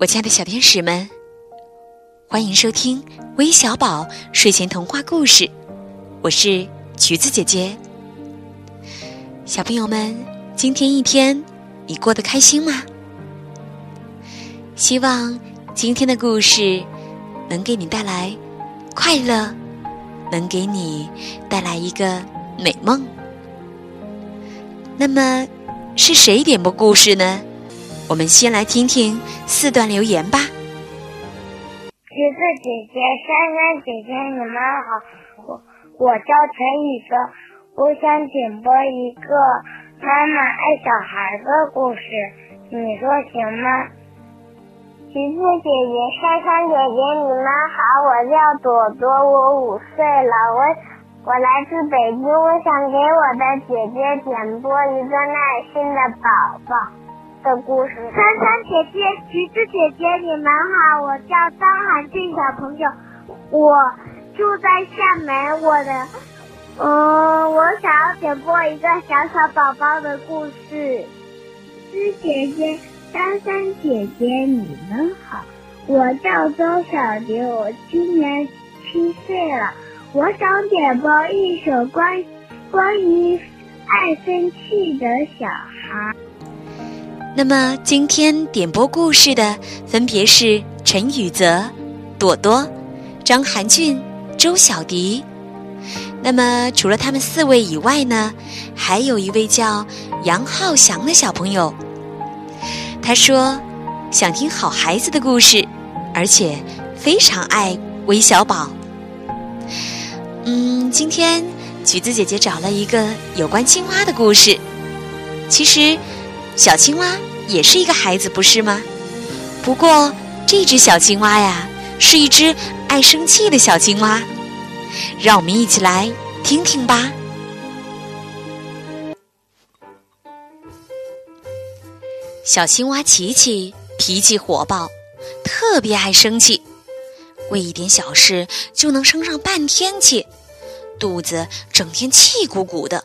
我亲爱的小天使们，欢迎收听微小宝睡前童话故事。我是橘子姐姐。小朋友们，今天一天你过得开心吗？希望今天的故事能给你带来快乐，能给你带来一个美梦。那么，是谁点播故事呢？我们先来听听四段留言吧。橘子姐姐、珊珊姐姐，你们好，我我叫陈宇哲，我想点播一个妈妈爱小孩的故事，你说行吗？橘子姐姐、珊珊姐姐，你们好，我叫朵朵，我五岁了，我我来自北京，我想给我的姐姐点播一个耐心的宝宝。的故事，珊珊姐姐、橘子姐姐，你们好，我叫张涵俊小朋友，我住在厦门，我的，嗯，我想要点播一个小小宝宝的故事。橘姐姐、珊珊姐姐，你们好，我叫周小蝶，我今年七岁了，我想点播一首关关于爱生气的小孩。那么今天点播故事的分别是陈宇泽、朵朵、张涵俊、周小迪。那么除了他们四位以外呢，还有一位叫杨浩翔的小朋友。他说想听好孩子的故事，而且非常爱韦小宝。嗯，今天橘子姐姐找了一个有关青蛙的故事。其实。小青蛙也是一个孩子，不是吗？不过这只小青蛙呀，是一只爱生气的小青蛙。让我们一起来听听吧。小青蛙琪琪脾气火爆，特别爱生气，为一点小事就能生上半天气，肚子整天气鼓鼓的，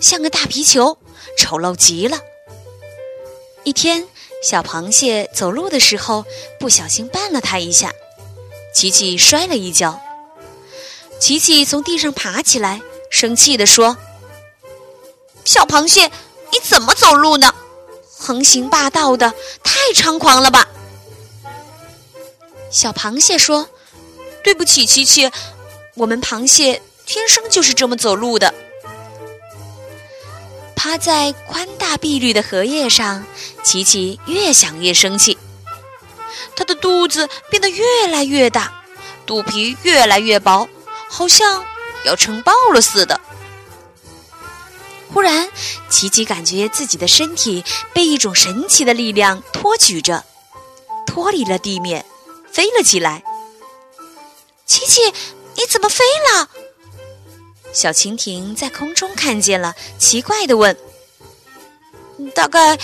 像个大皮球，丑陋极了。一天，小螃蟹走路的时候不小心绊了它一下，琪琪摔了一跤。琪琪从地上爬起来，生气地说：“小螃蟹，你怎么走路呢？横行霸道的，太猖狂了吧！”小螃蟹说：“对不起，琪琪，我们螃蟹天生就是这么走路的。”趴在宽大碧绿的荷叶上，琪琪越想越生气。他的肚子变得越来越大，肚皮越来越薄，好像要撑爆了似的。忽然，琪琪感觉自己的身体被一种神奇的力量托举着，脱离了地面，飞了起来。琪琪，你怎么飞了？小蜻蜓在空中看见了，奇怪的问：“大概，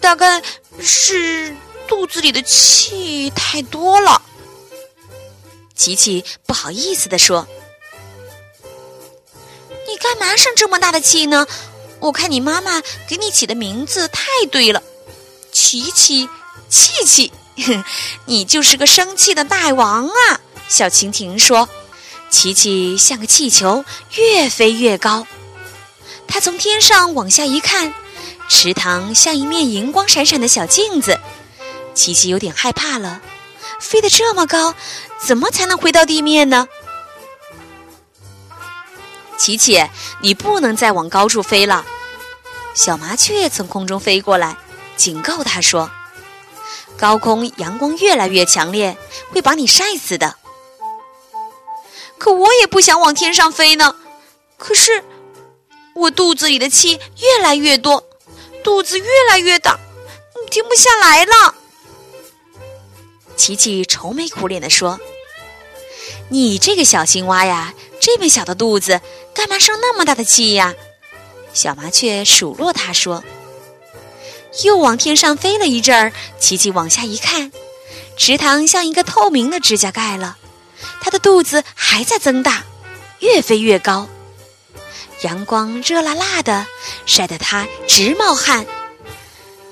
大概是肚子里的气太多了。”琪琪不好意思的说：“你干嘛生这么大的气呢？我看你妈妈给你起的名字太对了，琪琪，气气，你就是个生气的大王啊！”小蜻蜓说。琪琪像个气球，越飞越高。它从天上往下一看，池塘像一面银光闪闪的小镜子。琪琪有点害怕了，飞得这么高，怎么才能回到地面呢？琪琪，你不能再往高处飞了。小麻雀从空中飞过来，警告他说：“高空阳光越来越强烈，会把你晒死的。”可我也不想往天上飞呢，可是我肚子里的气越来越多，肚子越来越大，停不下来了。琪琪愁眉苦脸地说：“你这个小青蛙呀，这么小的肚子，干嘛生那么大的气呀？”小麻雀数落他说：“又往天上飞了一阵儿，琪琪往下一看，池塘像一个透明的指甲盖了。”他的肚子还在增大，越飞越高。阳光热辣辣的，晒得他直冒汗。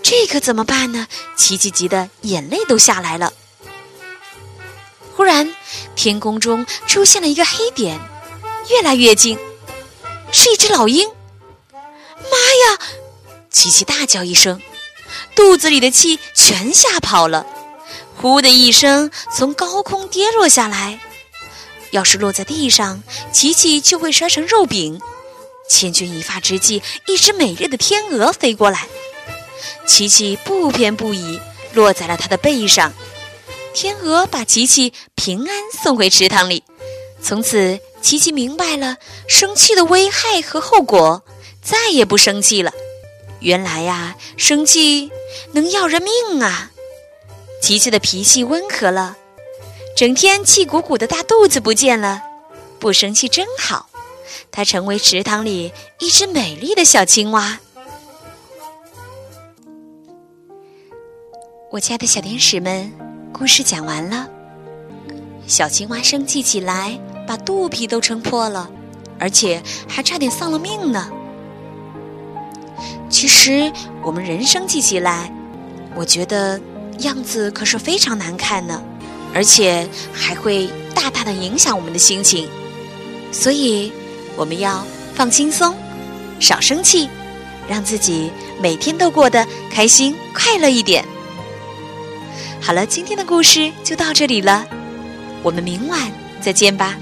这可怎么办呢？琪琪急得眼泪都下来了。忽然，天空中出现了一个黑点，越来越近，是一只老鹰。妈呀！琪琪大叫一声，肚子里的气全吓跑了，呼的一声从高空跌落下来。要是落在地上，琪琪就会摔成肉饼。千钧一发之际，一只美丽的天鹅飞过来，琪琪不偏不倚落在了它的背上。天鹅把琪琪平安送回池塘里。从此，琪琪明白了生气的危害和后果，再也不生气了。原来呀，生气能要人命啊！琪琪的脾气温和了，整天气鼓鼓的大肚子不见了，不生气真好。它成为池塘里一只美丽的小青蛙。我亲爱的小天使们。故事讲完了，小青蛙生气起来，把肚皮都撑破了，而且还差点丧了命呢。其实我们人生气起来，我觉得样子可是非常难看呢，而且还会大大的影响我们的心情。所以我们要放轻松，少生气，让自己每天都过得开心快乐一点。好了，今天的故事就到这里了，我们明晚再见吧。